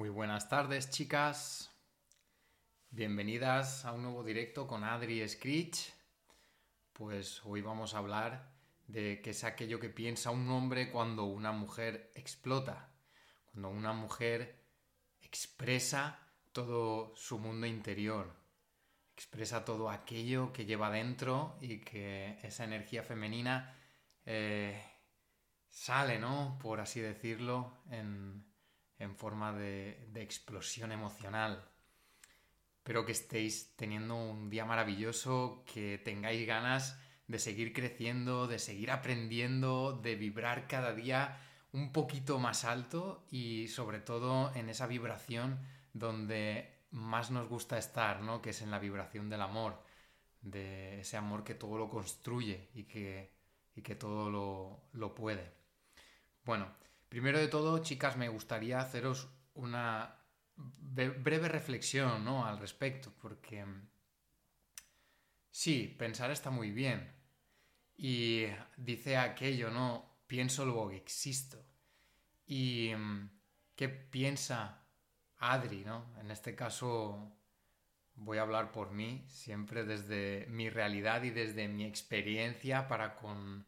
Muy buenas tardes, chicas. Bienvenidas a un nuevo directo con Adri Screech. Pues hoy vamos a hablar de qué es aquello que piensa un hombre cuando una mujer explota, cuando una mujer expresa todo su mundo interior, expresa todo aquello que lleva dentro y que esa energía femenina eh, sale, ¿no? Por así decirlo, en, en forma de, explosión emocional. Espero que estéis teniendo un día maravilloso, que tengáis ganas de seguir creciendo, de seguir aprendiendo, de vibrar cada día un poquito más alto y sobre todo en esa vibración donde más nos gusta estar, ¿no? Que es en la vibración del amor, de ese amor que todo lo construye y que, y que todo lo, lo puede. Bueno, primero de todo, chicas, me gustaría haceros una breve reflexión, ¿no? Al respecto, porque sí, pensar está muy bien. Y dice aquello, ¿no? Pienso luego que existo. Y qué piensa Adri, ¿no? En este caso voy a hablar por mí, siempre desde mi realidad y desde mi experiencia para con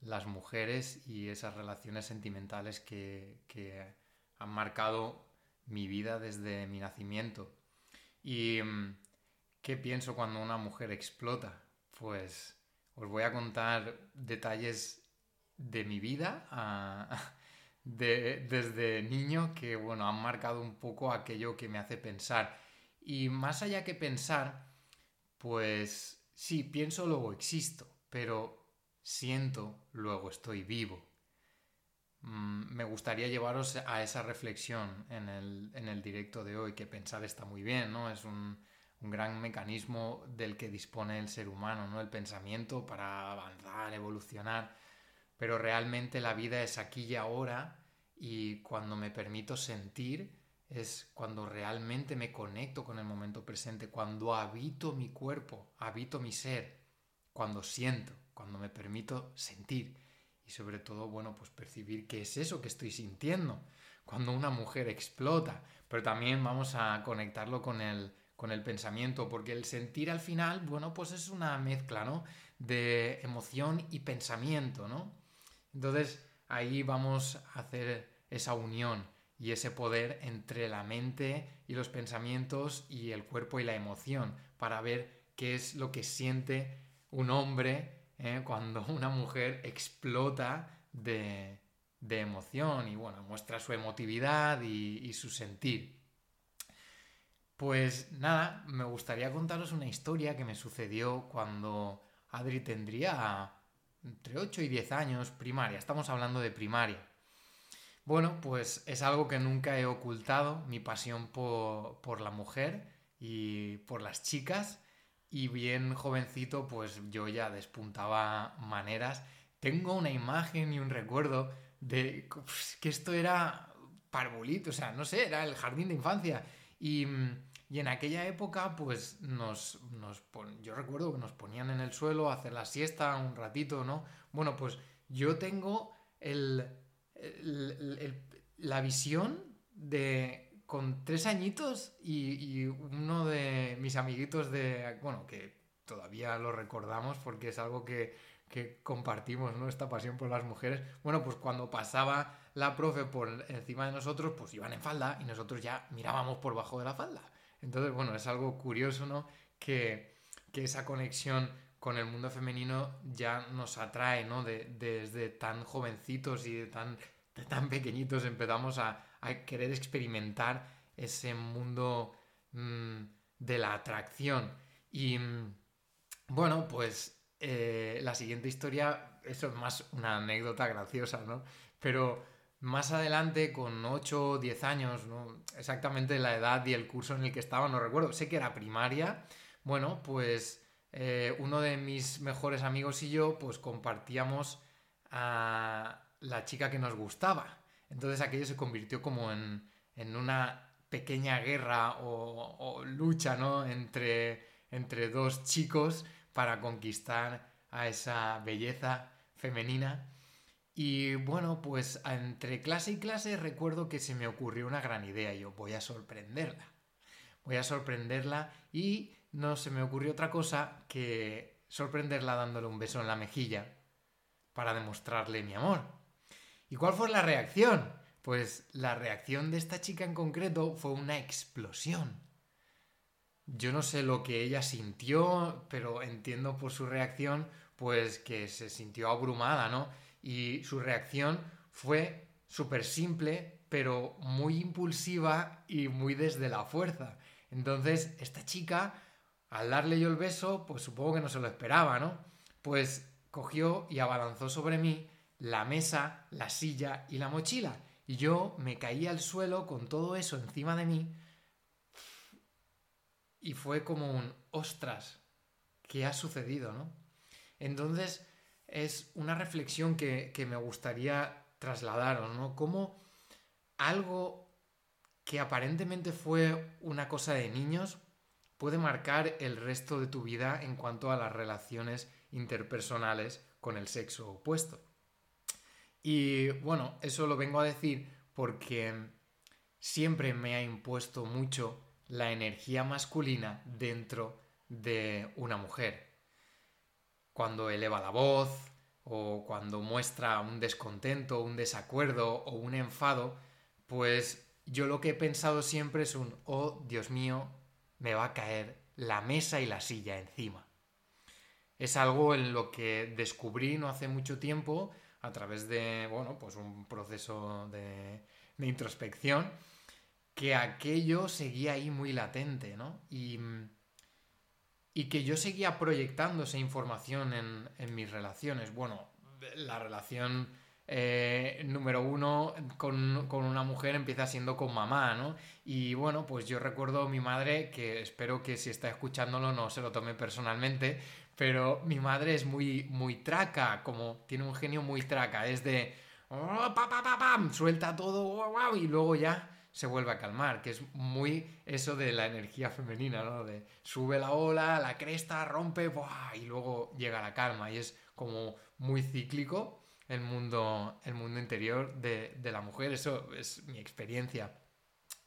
las mujeres y esas relaciones sentimentales que, han marcado mi vida desde mi nacimiento. ¿Y qué pienso cuando una mujer explota? Pues os voy a contar detalles de mi vida de, desde niño que, bueno, han marcado un poco aquello que me hace pensar. Y más allá que pensar, pues sí, pienso luego existo, pero siento luego estoy vivo. Mm, me gustaría llevaros a esa reflexión en el, en el, directo de hoy, que pensar está muy bien, ¿no? Es un, un, gran mecanismo del que dispone el ser humano, ¿no? El pensamiento para avanzar, evolucionar, pero realmente la vida es aquí y ahora y cuando me permito sentir es cuando realmente me conecto con el momento presente, cuando habito mi cuerpo, habito mi ser, cuando siento, cuando me permito sentir y sobre todo, bueno, pues percibir qué es eso que estoy sintiendo cuando una mujer explota, pero también vamos a conectarlo con el, con el pensamiento, porque el sentir al final, bueno, pues es una mezcla, ¿no? De emoción y pensamiento, ¿no? Entonces ahí vamos a hacer esa unión y ese poder entre la mente y los pensamientos y el cuerpo y la emoción para ver qué es lo que siente un hombre ¿eh? cuando una mujer explota de, emoción y bueno, muestra su emotividad y, su sentir. Pues nada, me gustaría contaros una historia que me sucedió cuando Adri tendría entre 8 y 10 años, primaria, estamos hablando de primaria. Bueno, pues es algo que nunca he ocultado, mi pasión por la mujer y por las chicas y bien jovencito pues yo ya despuntaba maneras. Tengo una imagen y un recuerdo de que esto era parvulito, o sea, no sé, era el jardín de infancia. Y, y en aquella época pues nos, nos yo recuerdo que nos ponían en el suelo a hacer la siesta un ratito, ¿no? Bueno, pues yo tengo el, la visión de con tres añitos y, uno de mis amiguitos de, bueno, que todavía lo recordamos porque es algo que, que compartimos, ¿no? Esta pasión por las mujeres. Bueno, pues cuando pasaba la profe por encima de nosotros, pues iban en falda y nosotros ya mirábamos por bajo de la falda. Entonces, bueno, es algo curioso, ¿no? Que, que esa conexión con el mundo femenino ya nos atrae, ¿no? De, desde tan jovencitos y de tan, de tan pequeñitos empezamos a, a querer experimentar ese mundo mmm, de la atracción. Y mm, bueno, pues eh, la siguiente historia, eso es más una anécdota graciosa, ¿no? Pero más adelante, con 8 o 10 años, ¿no? exactamente la edad y el curso en el que estaba, no recuerdo, sé que era primaria, bueno, pues eh, uno de mis mejores amigos y yo, pues compartíamos a la chica que nos gustaba. Entonces aquello se convirtió como en, en una pequeña guerra o, lucha ¿no? entre, entre dos chicos para conquistar a esa belleza femenina. Y bueno, pues entre clase y clase recuerdo que se me ocurrió una gran idea. Yo voy a sorprenderla. Voy a sorprenderla y no se me ocurrió otra cosa que sorprenderla dándole un beso en la mejilla para demostrarle mi amor. ¿Y cuál fue la reacción? Pues la reacción de esta chica en concreto fue una explosión. Yo no sé lo que ella sintió, pero entiendo por su reacción, pues que se sintió abrumada, ¿no? Y su reacción fue súper simple, pero muy impulsiva y muy desde la fuerza. Entonces, esta chica, al darle yo el beso, pues supongo que no se lo esperaba, ¿no? Pues cogió y abalanzó sobre mí la mesa, la silla y la mochila. Y yo me caí al suelo con todo eso encima de mí. Y fue como un, ostras, ¿qué ha sucedido, no? Entonces, es una reflexión que, me gustaría trasladaros, ¿no? Cómo algo que aparentemente fue una cosa de niños puede marcar el resto de tu vida en cuanto a las relaciones interpersonales con el sexo opuesto. Y bueno, eso lo vengo a decir porque siempre me ha impuesto mucho la energía masculina dentro de una mujer. Cuando eleva la voz o cuando muestra un descontento, un desacuerdo o un enfado, pues yo lo que he pensado siempre es un, oh Dios mío, me va a caer la mesa y la silla encima. Es algo en lo que descubrí no hace mucho tiempo a través de, bueno, pues un proceso de, introspección, que aquello seguía ahí muy latente, ¿no? Y, que yo seguía proyectando esa información en, mis relaciones. Bueno, la relación eh, número uno con, con, una mujer empieza siendo con mamá, ¿no? Y bueno, pues yo recuerdo a mi madre, que espero que si está escuchándolo no se lo tome personalmente, pero mi madre es muy, muy traca, como tiene un genio muy traca, es de oh, suelta todo y luego ya se vuelve a calmar, que es muy eso de la energía femenina, ¿no? De sube la ola, la cresta, rompe, y luego llega la calma, y es como muy cíclico el mundo, el mundo interior de, de la mujer, eso es mi experiencia.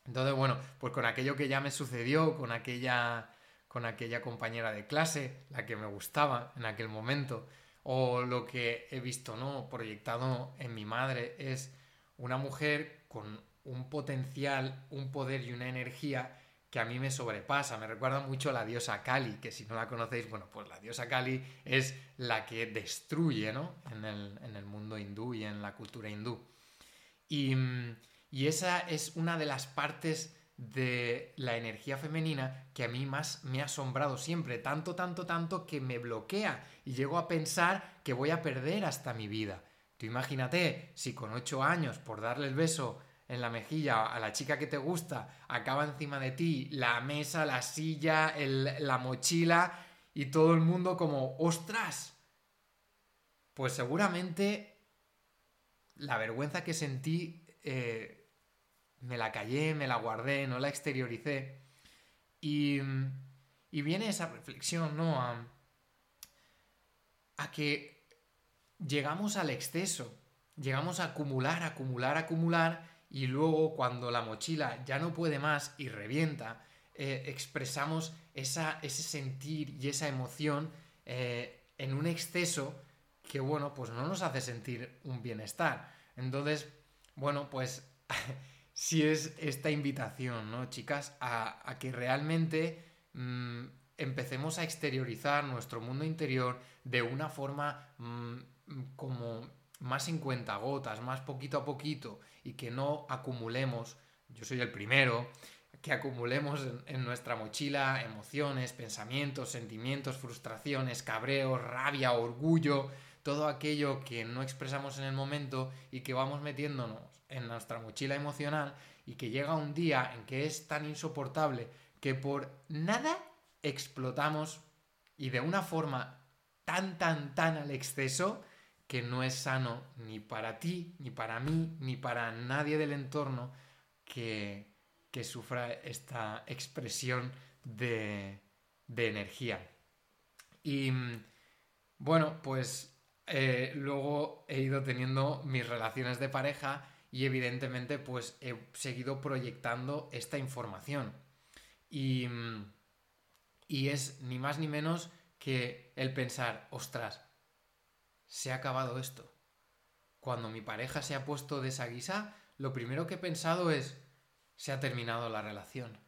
Entonces, bueno, pues con aquello que ya me sucedió, con aquella con aquella compañera de clase, la que me gustaba en aquel momento, o lo que he visto, ¿no? Proyectado en mi madre es una mujer con un potencial, un poder y una energía que a mí me sobrepasa. Me recuerda mucho a la diosa Kali, que si no la conocéis, bueno, pues la diosa Kali es la que destruye, ¿no? En el, en el mundo hindú y en la cultura hindú. Y, y esa es una de las partes de la energía femenina que a mí más me ha asombrado siempre, tanto, tanto, tanto que me bloquea y llego a pensar que voy a perder hasta mi vida. Tú imagínate si con ocho años por darle el beso en la mejilla a la chica que te gusta acaba encima de ti la mesa, la silla, la mochila y todo el mundo como ¡ostras! Pues seguramente la vergüenza que sentí eh, me la callé, me la guardé, no la exterioricé. Y, y viene esa reflexión, ¿no? A, a que llegamos al exceso, llegamos a acumular, acumular, acumular, y luego cuando la mochila ya no puede más y revienta, eh, expresamos esa, ese sentir y esa emoción eh, en un exceso que, bueno, pues no nos hace sentir un bienestar. Entonces, bueno, pues si es esta invitación, ¿no, chicas? A, que realmente mm, empecemos a exteriorizar nuestro mundo interior de una forma mm, como más en cuentagotas, más poquito a poquito, y que no acumulemos, yo soy el primero, que acumulemos en, nuestra mochila emociones, pensamientos, sentimientos, frustraciones, cabreos, rabia, orgullo, todo aquello que no expresamos en el momento y que vamos metiéndonos en nuestra mochila emocional y que llega un día en que es tan insoportable que por nada explotamos y de una forma tan, tan, tan al exceso que no es sano ni para ti, ni para mí, ni para nadie del entorno que, que sufra esta expresión de, de energía. Y bueno, pues eh, luego he ido teniendo mis relaciones de pareja y evidentemente pues he seguido proyectando esta información. Y, y es ni más ni menos que el pensar, ostras, se ha acabado esto. Cuando mi pareja se ha puesto de esa guisa, lo primero que he pensado es, se ha terminado la relación.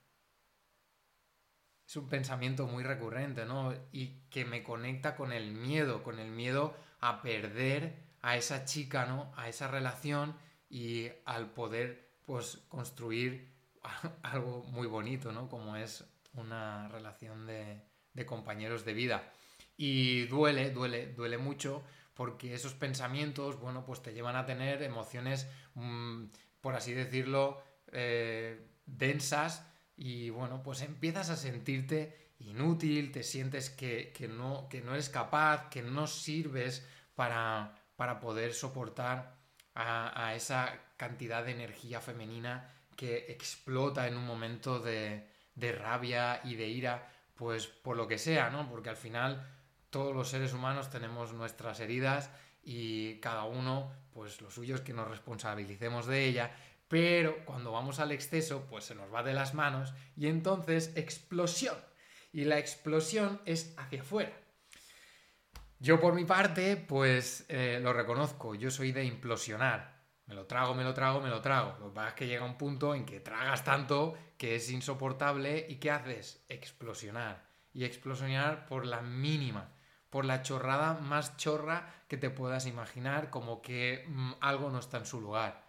Es un pensamiento muy recurrente, ¿no? Y que me conecta con el miedo, con el miedo a perder a esa chica, ¿no? A esa relación y al poder, pues, construir algo muy bonito, ¿no? Como es una relación de, de compañeros de vida. Y duele, duele, duele mucho porque esos pensamientos, bueno, pues te llevan a tener emociones, mm, por así decirlo, eh, densas y bueno, pues empiezas a sentirte inútil, te sientes que, no, que no eres capaz, que no sirves para, para poder soportar a, esa cantidad de energía femenina que explota en un momento de, de rabia y de ira, pues por lo que sea, ¿no? Porque al final todos los seres humanos tenemos nuestras heridas y cada uno, pues lo suyo es que nos responsabilicemos de ella, pero cuando vamos al exceso, pues se nos va de las manos y entonces explosión. Y la explosión es hacia afuera. Yo por mi parte, pues eh, lo reconozco, yo soy de implosionar. Me lo trago, me lo trago, me lo trago. Lo que pasa es que llega un punto en que tragas tanto que es insoportable y ¿qué haces? Explosionar. Y explosionar por la mínima por la chorrada más chorra que te puedas imaginar, como que mm, algo no está en su lugar.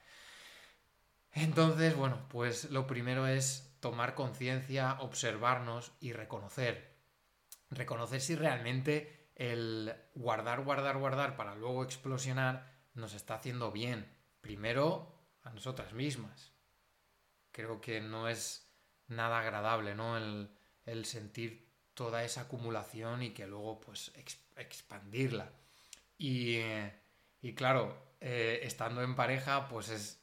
Entonces, bueno, pues lo primero es tomar conciencia, observarnos y reconocer. Reconocer si realmente el guardar, guardar, guardar para luego explosionar nos está haciendo bien. Primero a nosotras mismas. Creo que no es nada agradable, ¿no? El, el sentir toda esa acumulación y que luego pues expandirla. Y, y claro, eh, estando en pareja pues es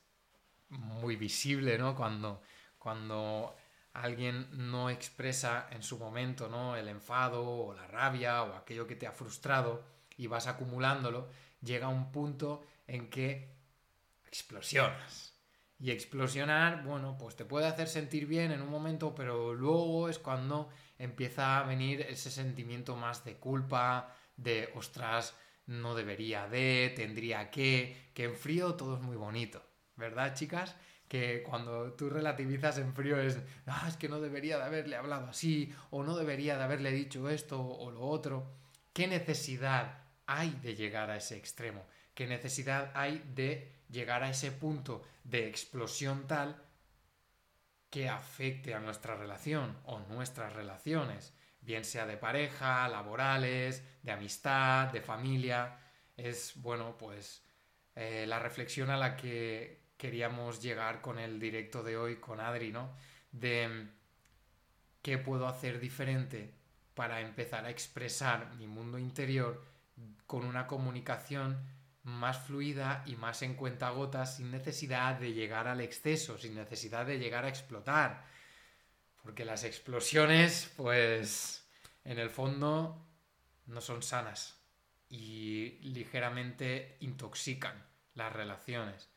muy visible, ¿no? Cuando, cuando alguien no expresa en su momento, ¿no? El enfado o la rabia o aquello que te ha frustrado y vas acumulándolo, llega un punto en que explosionas. Y explosionar, bueno, pues te puede hacer sentir bien en un momento, pero luego es cuando empieza a venir ese sentimiento más de culpa, de ostras, no debería de, tendría que, que en frío todo es muy bonito, ¿verdad, chicas? Que cuando tú relativizas en frío es, ah, es que no debería de haberle hablado así, o no debería de haberle dicho esto o lo otro. ¿Qué necesidad hay de llegar a ese extremo? ¿Qué necesidad hay de llegar a ese punto de explosión tal que afecte a nuestra relación o nuestras relaciones, bien sea de pareja, laborales, de amistad, de familia. Es, bueno, pues eh, la reflexión a la que queríamos llegar con el directo de hoy con Adri, ¿no? De qué puedo hacer diferente para empezar a expresar mi mundo interior con una comunicación más fluida y más en cuenta gotas sin necesidad de llegar al exceso, sin necesidad de llegar a explotar. Porque las explosiones, pues, en el fondo no son sanas y ligeramente intoxican las relaciones.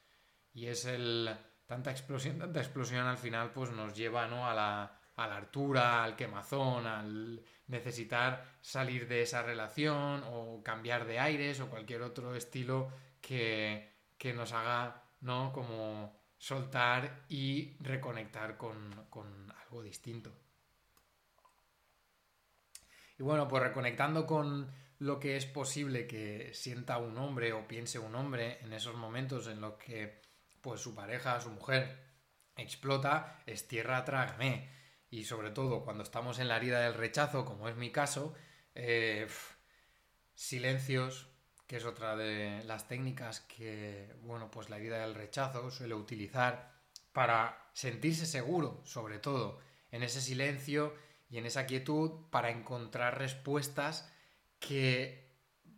Y es el... Tanta explosión, tanta explosión al final pues nos lleva ¿no? a, la, a la altura, al quemazón, al necesitar salir de esa relación o cambiar de aires o cualquier otro estilo que, nos haga, ¿no? Como soltar y reconectar con, con algo distinto. Y bueno, pues reconectando con lo que es posible que sienta un hombre o piense un hombre en esos momentos en los que pues su pareja, su mujer explota, es tierra trágame y sobre todo cuando estamos en la herida del rechazo, como es mi caso, eh, silencios, que es otra de las técnicas que, bueno, pues la herida del rechazo suele utilizar para sentirse seguro, sobre todo, en ese silencio y en esa quietud para encontrar respuestas que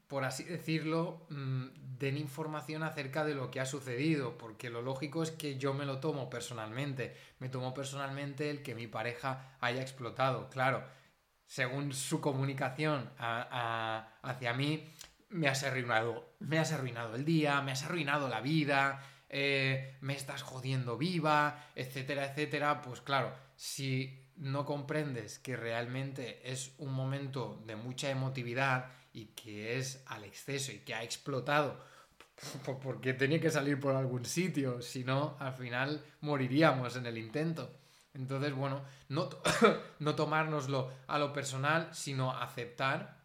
por así decirlo, mm, den información acerca de lo que ha sucedido, porque lo lógico es que yo me lo tomo personalmente, me tomo personalmente el que mi pareja haya explotado, claro, según su comunicación hacia mí, me has arruinado, me has arruinado el día, me has arruinado la vida, eh, me estás jodiendo viva, etcétera, etcétera, pues claro, si no comprendes que realmente es un momento de mucha emotividad y que es al exceso y que ha explotado porque tenía que salir por algún sitio, si no, al final moriríamos en el intento. Entonces, bueno, no, no tomárnoslo a lo personal, sino aceptar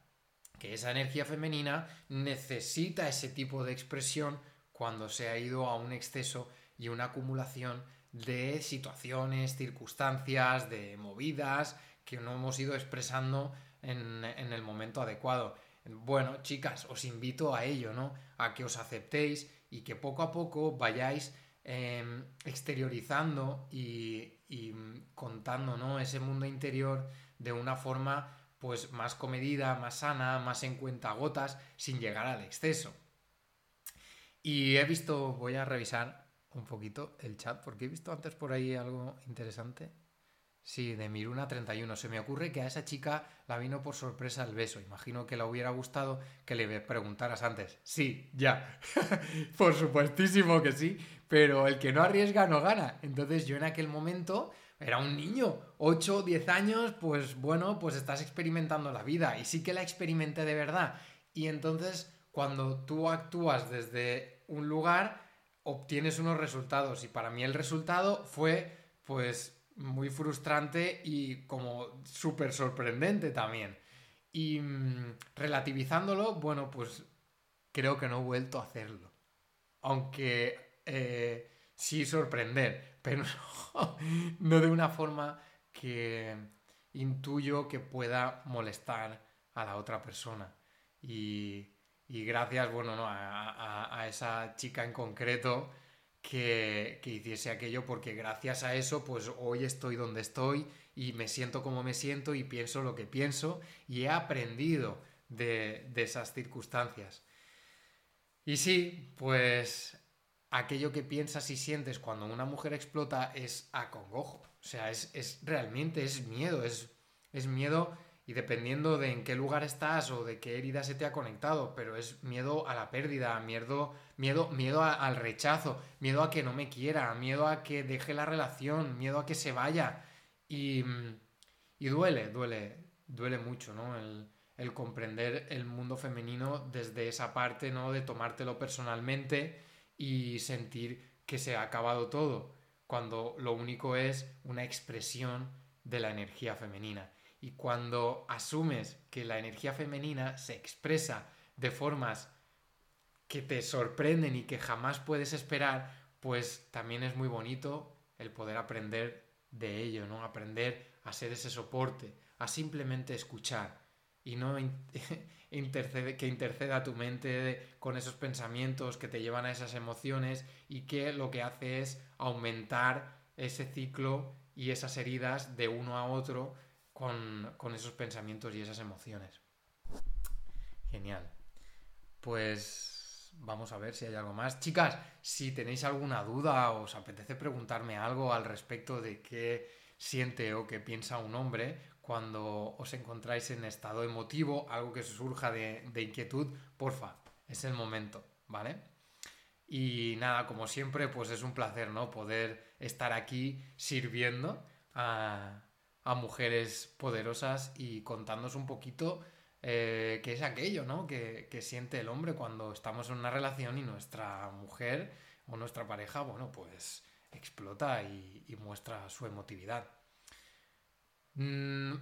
que esa energía femenina necesita ese tipo de expresión cuando se ha ido a un exceso y una acumulación de situaciones, circunstancias, de movidas que no hemos ido expresando en, el momento adecuado. Bueno, chicas, os invito a ello, ¿no? A que os aceptéis y que poco a poco vayáis em, exteriorizando y, y, contando, ¿no? Ese mundo interior de una forma, pues, más comedida, más sana, más en cuenta gotas, sin llegar al exceso. Y he visto, voy a revisar un poquito el chat, porque he visto antes por ahí algo interesante. Sí, de Miruna31. Se me ocurre que a esa chica la vino por sorpresa el beso. Imagino que le hubiera gustado que le preguntaras antes. Sí, ya. por supuestísimo que sí. Pero el que no arriesga no gana. Entonces yo en aquel momento era un niño. 8 o 10 años, pues bueno, pues estás experimentando la vida. Y sí que la experimenté de verdad. Y entonces cuando tú actúas desde un lugar obtienes unos resultados y para mí el resultado fue pues muy frustrante y como súper sorprendente también. Y mm, relativizándolo, bueno, pues creo que no he vuelto a hacerlo. Aunque eh, sí sorprender, pero no de una forma que intuyo que pueda molestar a la otra persona. Y gracias, bueno, no, a, esa chica en concreto que, hiciese aquello, porque gracias a eso, pues hoy estoy donde estoy y me siento como me siento y pienso lo que pienso y he aprendido de, de esas circunstancias. Y sí, pues aquello que piensas y sientes cuando una mujer explota es acongojo. O sea, es, es realmente es miedo, es, es miedo y dependiendo de en qué lugar estás o de qué herida se te ha conectado, pero es miedo a la pérdida, miedo, miedo, miedo al rechazo, miedo a que no me quiera, miedo a que deje la relación, miedo a que se vaya. Y, y duele, duele, duele mucho, ¿no? El, el comprender el mundo femenino desde esa parte, ¿no? De tomártelo personalmente y sentir que se ha acabado todo, cuando lo único es una expresión de la energía femenina. Y cuando asumes que la energía femenina se expresa de formas que te sorprenden y que jamás puedes esperar, pues también es muy bonito el poder aprender de ello, ¿no? Aprender a ser ese soporte, a simplemente escuchar y no intercede, que interceda tu mente con esos pensamientos que te llevan a esas emociones y que lo que hace es aumentar ese ciclo y esas heridas de uno a otro con, esos pensamientos y esas emociones. Genial. Pues vamos a ver si hay algo más. Chicas, si tenéis alguna duda o os apetece preguntarme algo al respecto de qué siente o qué piensa un hombre cuando os encontráis en estado emotivo, algo que surja de, de inquietud, porfa, es el momento, ¿vale? Y nada, como siempre, pues es un placer, ¿no? Poder estar aquí sirviendo a, a mujeres poderosas y contándonos un poquito eh, qué es aquello, ¿no? Que, siente el hombre cuando estamos en una relación y nuestra mujer o nuestra pareja, bueno, pues explota y, muestra su emotividad. Mm,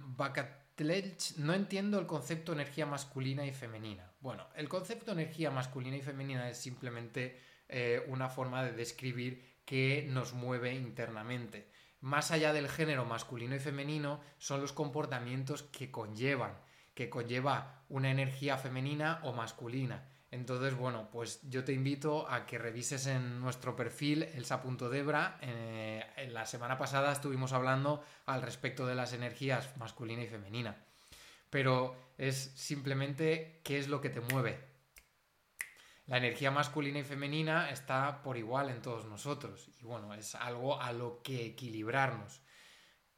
no entiendo el concepto energía masculina y femenina. Bueno, el concepto energía masculina y femenina es simplemente eh, una forma de describir qué nos mueve internamente más allá del género masculino y femenino, son los comportamientos que conllevan, que conlleva una energía femenina o masculina. Entonces, bueno, pues yo te invito a que revises en nuestro perfil elsa.debra. Eh, en la semana pasada estuvimos hablando al respecto de las energías masculina y femenina. Pero es simplemente qué es lo que te mueve, la energía masculina y femenina está por igual en todos nosotros. Y bueno, es algo a lo que equilibrarnos.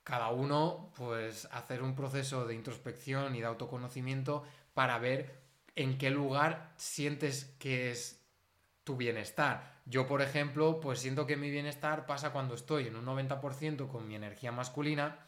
Cada uno, pues, hacer un proceso de introspección y de autoconocimiento para ver en qué lugar sientes que es tu bienestar. Yo, por ejemplo, pues siento que mi bienestar pasa cuando estoy en un 90% con mi energía masculina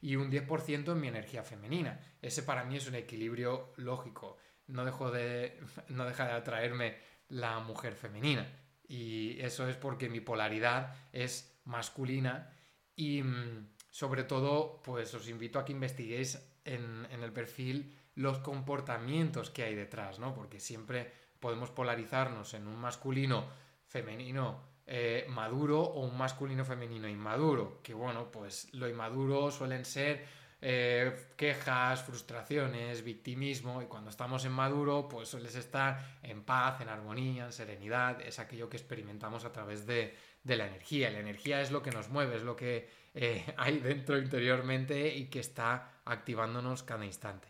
y un 10% en mi energía femenina. Ese para mí es un equilibrio lógico. No, dejo de, no deja de atraerme la mujer femenina. Y eso es porque mi polaridad es masculina y mm, sobre todo, pues os invito a que investiguéis en, en el perfil los comportamientos que hay detrás, ¿no? Porque siempre podemos polarizarnos en un masculino femenino eh, maduro o un masculino femenino inmaduro, que bueno, pues lo inmaduro suelen ser eh, quejas, frustraciones, victimismo, y cuando estamos en maduro, pues sueles estar en paz, en armonía, en serenidad, es aquello que experimentamos a través de, la energía. La energía es lo que nos mueve, es lo que eh, hay dentro interiormente y que está activándonos cada instante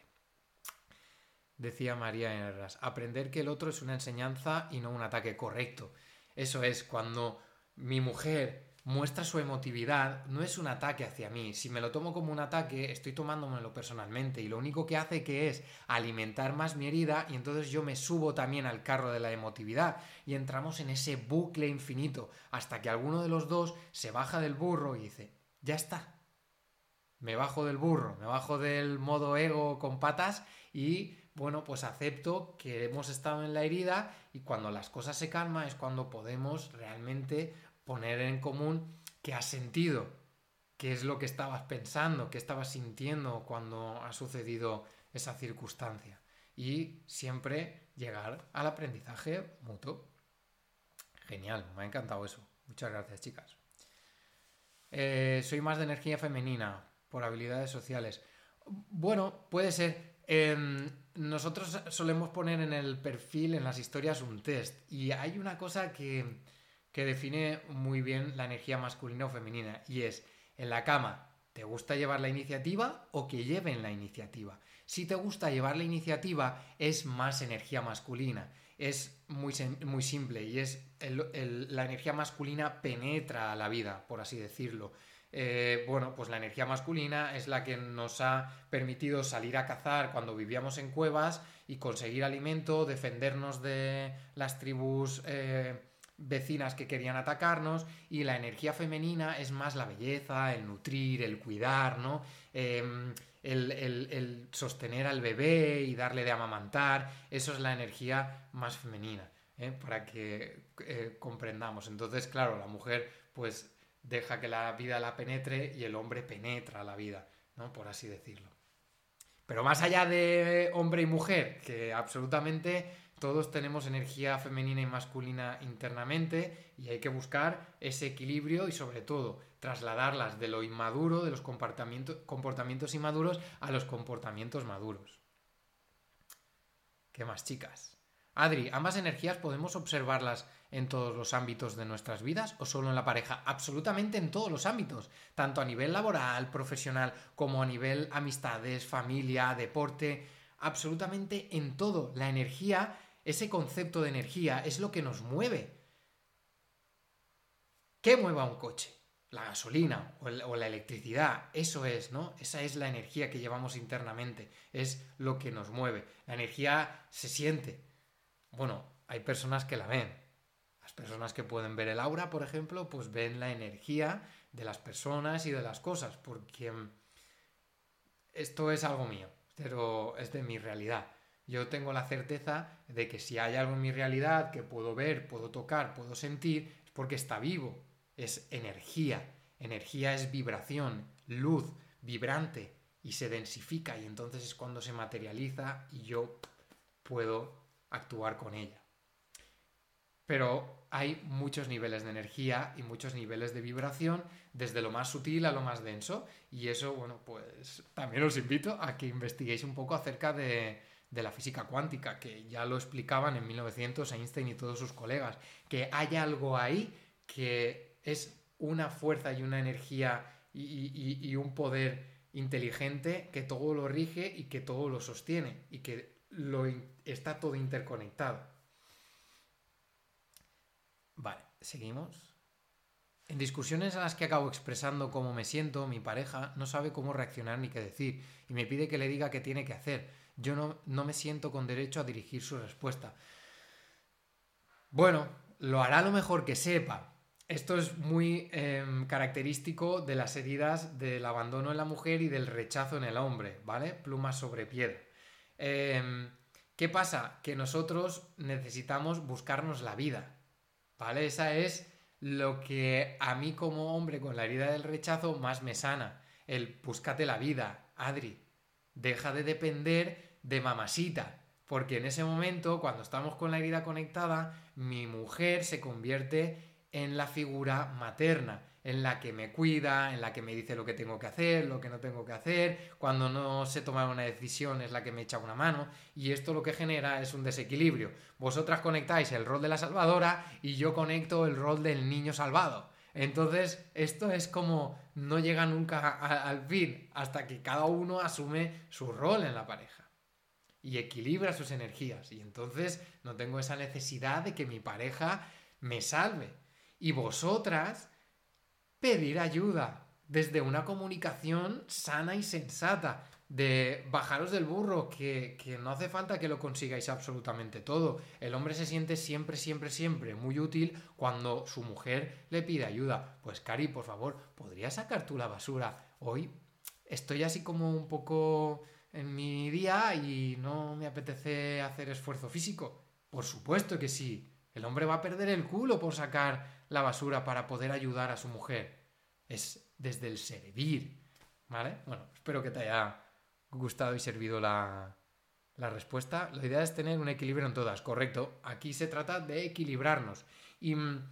decía María Herras, aprender que el otro es una enseñanza y no un ataque correcto. Eso es, cuando mi mujer muestra su emotividad, no es un ataque hacia mí. Si me lo tomo como un ataque, estoy tomándomelo personalmente y lo único que hace que es alimentar más mi herida y entonces yo me subo también al carro de la emotividad y entramos en ese bucle infinito hasta que alguno de los dos se baja del burro y dice, ya está. Me bajo del burro, me bajo del modo ego con patas y bueno, pues acepto que hemos estado en la herida y cuando las cosas se calman es cuando podemos realmente poner en común qué has sentido, qué es lo que estabas pensando, qué estabas sintiendo cuando ha sucedido esa circunstancia. Y siempre llegar al aprendizaje mutuo. Genial, me ha encantado eso. Muchas gracias, chicas. Eh, soy más de energía femenina por habilidades sociales. Bueno, puede ser. Em, nosotros solemos poner en el perfil, en las historias, un test. Y hay una cosa que, que define muy bien la energía masculina o femenina. Y es, en la cama, ¿te gusta llevar la iniciativa o que lleven la iniciativa? Si te gusta llevar la iniciativa, es más energía masculina. Es muy, muy simple y es la energía masculina penetra a la vida, por así decirlo. Eh, bueno, pues la energía masculina es la que nos ha permitido salir a cazar cuando vivíamos en cuevas y conseguir alimento, defendernos de las tribus eh, vecinas que querían atacarnos y la energía femenina es más la belleza, el nutrir, el cuidar, ¿no? Em, el, sostener al bebé y darle de amamantar, eso es la energía más femenina, ¿eh? para que comprendamos. Entonces, claro, la mujer pues deja que la vida la penetre y el hombre penetra la vida, ¿no? Por así decirlo. Pero más allá de hombre y mujer, que absolutamente todos tenemos energía femenina y masculina internamente y hay que buscar ese equilibrio y sobre todo trasladarlas de lo inmaduro, de los comportamientos, inmaduros a los comportamientos maduros. ¿Qué más, chicas? Adri, ambas energías podemos observarlas en todos los ámbitos de nuestras vidas o solo en la pareja? Absolutamente en todos los ámbitos, tanto a nivel laboral, profesional, como a nivel amistades, familia, deporte, absolutamente en todo. La energía, ese concepto de energía es lo que nos mueve. ¿Qué mueve a un coche? La gasolina o, o la electricidad, eso es, ¿no? Esa es la energía que llevamos internamente, es lo que nos mueve. La energía se siente. Bueno, hay personas que la ven, personas que pueden ver el aura, por ejemplo, pues ven la energía de las personas y de las cosas, porque esto es algo mío, pero es de mi realidad. Yo tengo la certeza de que si hay algo en mi realidad que puedo ver, puedo tocar, puedo sentir, es porque está vivo, es energía. Energía es vibración, luz, vibrante, y se densifica, y entonces es cuando se materializa y yo puedo actuar con ella. Pero hay muchos niveles de energía y muchos niveles de vibración, desde lo más sutil a lo más denso. Y eso, bueno, pues también os invito a que investiguéis un poco acerca de, la física cuántica, que ya lo explicaban en 1900 Einstein y todos sus colegas, que hay algo ahí que es una fuerza y una energía y, un poder inteligente que todo lo rige y que todo lo sostiene y que está todo interconectado. Vale, seguimos. En discusiones en las que acabo expresando cómo me siento, mi pareja no sabe cómo reaccionar ni qué decir y me pide que le diga qué tiene que hacer. Yo no, no me siento con derecho a dirigir su respuesta. Bueno, lo hará lo mejor que sepa. Esto es muy em, característico de las heridas del abandono en la mujer y del rechazo en el hombre, ¿vale? Plumas sobre piedra. Em, ¿Qué pasa? Que nosotros necesitamos buscarnos la vida, ¿vale? Esa es lo que a mí como hombre con la herida del rechazo más me sana. El búscate la vida, Adri. Deja de depender de mamasita. Porque en ese momento, cuando estamos con la herida conectada, mi mujer se convierte en la figura materna, en la que me cuida, en la que me dice lo que tengo que hacer, lo que no tengo que hacer, cuando no sé tomar una decisión es la que me echa una mano y esto lo que genera es un desequilibrio. Vosotras conectáis el rol de la salvadora y yo conecto el rol del niño salvado. Entonces, esto es como no llega nunca al fin hasta que cada uno asume su rol en la pareja y equilibra sus energías. Y entonces no tengo esa necesidad de que mi pareja me salve. Y vosotras pedir ayuda desde una comunicación sana y sensata, de bajaros del burro, que, que, no hace falta que lo consigáis absolutamente todo. El hombre se siente siempre, siempre, siempre muy útil cuando su mujer le pide ayuda. Pues Cari, por favor, ¿podrías sacar tú la basura? Hoy estoy así como un poco en mi día y no me apetece hacer esfuerzo físico. Por supuesto que sí. El hombre va a perder el culo por sacar la basura para poder ayudar a su mujer. Es desde el servir. ¿Vale? Bueno, espero que te haya gustado y servido la, la respuesta. La idea es tener un equilibrio en todas, correcto. Aquí se trata de equilibrarnos. Y mm,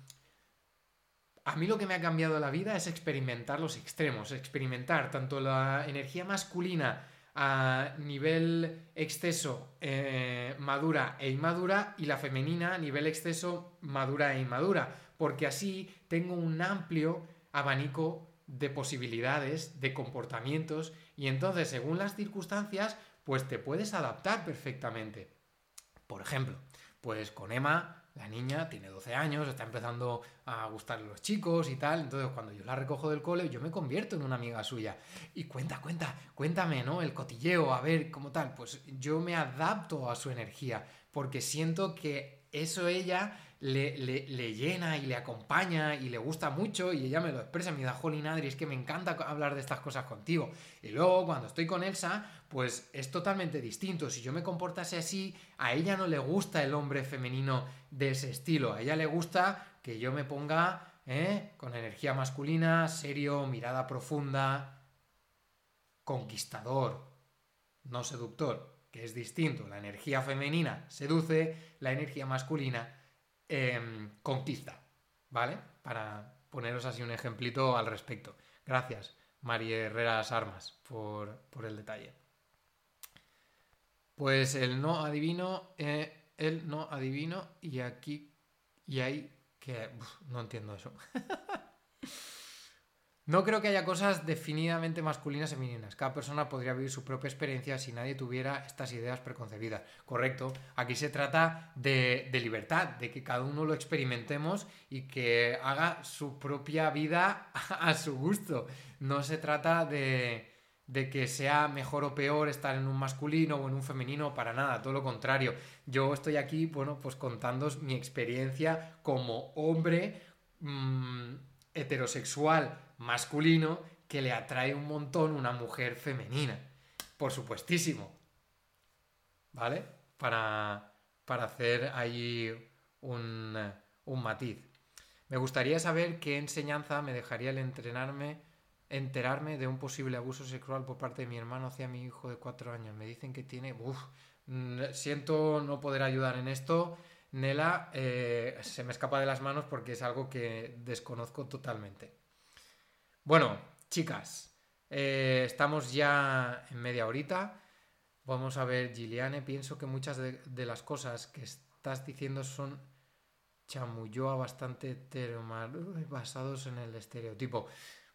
a mí lo que me ha cambiado la vida es experimentar los extremos, experimentar tanto la energía masculina a nivel exceso eh, madura e inmadura y la femenina a nivel exceso madura e inmadura porque así tengo un amplio abanico de posibilidades, de comportamientos, y entonces, según las circunstancias, pues te puedes adaptar perfectamente. Por ejemplo, pues con Emma, la niña tiene 12 años, está empezando a gustarle los chicos y tal, entonces cuando yo la recojo del cole, yo me convierto en una amiga suya. Y cuenta, cuenta, cuéntame, ¿no? El cotilleo, a ver, cómo tal. Pues yo me adapto a su energía, porque siento que eso ella le, llena y le acompaña y le gusta mucho y ella me lo expresa, me da Jolín Adri, es que me encanta hablar de estas cosas contigo. Y luego cuando estoy con Elsa, pues es totalmente distinto. Si yo me comportase así, a ella no le gusta el hombre femenino de ese estilo, a ella le gusta que yo me ponga ¿eh? con energía masculina, serio, mirada profunda, conquistador, no seductor, que es distinto. La energía femenina seduce, la energía masculina Em, conquista, ¿vale? Para poneros así un ejemplito al respecto. Gracias, María Herreras Armas, por, el detalle. Pues el no adivino, eh, el no adivino, y aquí, y ahí, que no entiendo eso. No creo que haya cosas definidamente masculinas y femeninas. Cada persona podría vivir su propia experiencia si nadie tuviera estas ideas preconcebidas. Correcto. Aquí se trata de, libertad, de que cada uno lo experimentemos y que haga su propia vida a su gusto. No se trata de, que sea mejor o peor estar en un masculino o en un femenino, para nada, todo lo contrario. Yo estoy aquí, bueno, pues contándos mi experiencia como hombre mmm, heterosexual masculino que le atrae un montón una mujer femenina. Por supuestísimo. ¿Vale? Para, para hacer ahí un, un matiz. Me gustaría saber qué enseñanza me dejaría el entrenarme, enterarme de un posible abuso sexual por parte de mi hermano hacia mi hijo de cuatro años. Me dicen que tiene... Uf, siento no poder ayudar en esto. Nela, eh, se me escapa de las manos porque es algo que desconozco totalmente. Bueno, chicas, eh, estamos ya en media horita. Vamos a ver, Giliane, pienso que muchas de, las cosas que estás diciendo son chamulloa bastante basados en el estereotipo.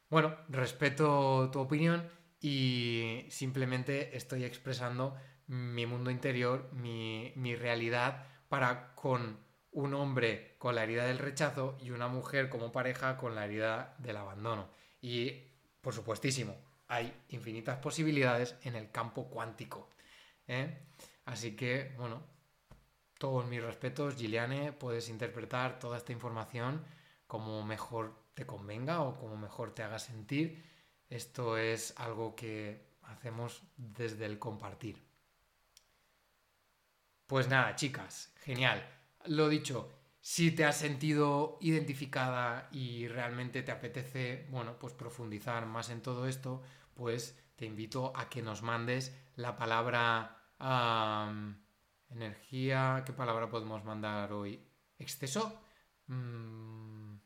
Bueno, respeto tu opinión y simplemente estoy expresando mi mundo interior, mi, mi realidad para con un hombre con la herida del rechazo y una mujer como pareja con la herida del abandono. Y, por supuestísimo, hay infinitas posibilidades en el campo cuántico. ¿eh? Así que, bueno, todos mis respetos, Giliane, puedes interpretar toda esta información como mejor te convenga o como mejor te haga sentir. Esto es algo que hacemos desde el compartir. Pues nada, chicas, genial. Lo dicho, si te has sentido identificada y realmente te apetece, bueno, pues profundizar más en todo esto, pues te invito a que nos mandes la palabra energía. ¿Qué palabra podemos mandar hoy? ¿Exceso? Mm,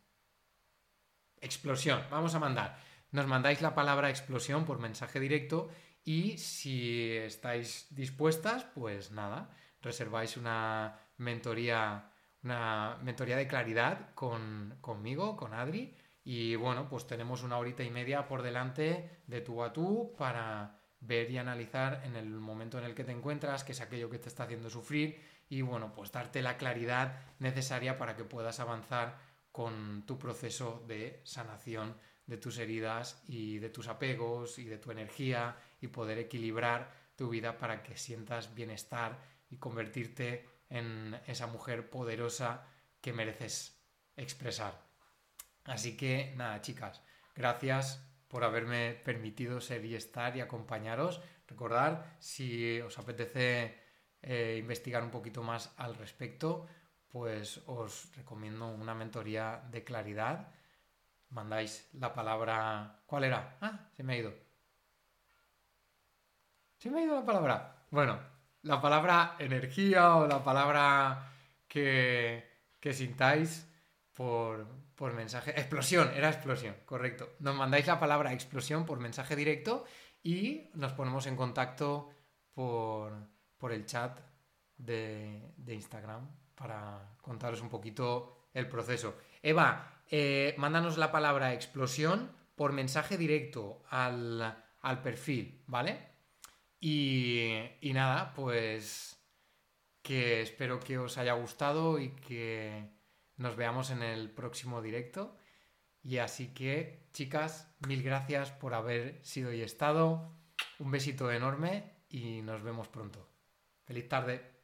explosión. Vamos a mandar. Nos mandáis la palabra explosión por mensaje directo y si estáis dispuestas, pues nada, reserváis una mentoría, una mentoría de claridad con, conmigo, con Adri. Y bueno, pues tenemos una horita y media por delante de tú a tú para ver y analizar en el momento en el que te encuentras, qué es aquello que te está haciendo sufrir y bueno, pues darte la claridad necesaria para que puedas avanzar con tu proceso de sanación de tus heridas y de tus apegos y de tu energía y poder equilibrar tu vida para que sientas bienestar y convertirte en esa mujer poderosa que mereces expresar. Así que nada, chicas, gracias por haberme permitido ser y estar y acompañaros. Recordar, si os apetece eh, investigar un poquito más al respecto, pues os recomiendo una mentoría de claridad. Mandáis la palabra... ¿Cuál era? Ah, se me ha ido. Se me ha ido la palabra. Bueno, la palabra energía o la palabra que, que sintáis por, por mensaje. Explosión, era explosión, correcto. Nos mandáis la palabra explosión por mensaje directo y nos ponemos en contacto por, por el chat de, Instagram para contaros un poquito el proceso. Eva, eh, mándanos la palabra explosión por mensaje directo al, al perfil, ¿vale? Y, nada, pues que espero que os haya gustado y que nos veamos en el próximo directo. Y así que, chicas, mil gracias por haber sido y estado. Un besito enorme y nos vemos pronto. Feliz tarde.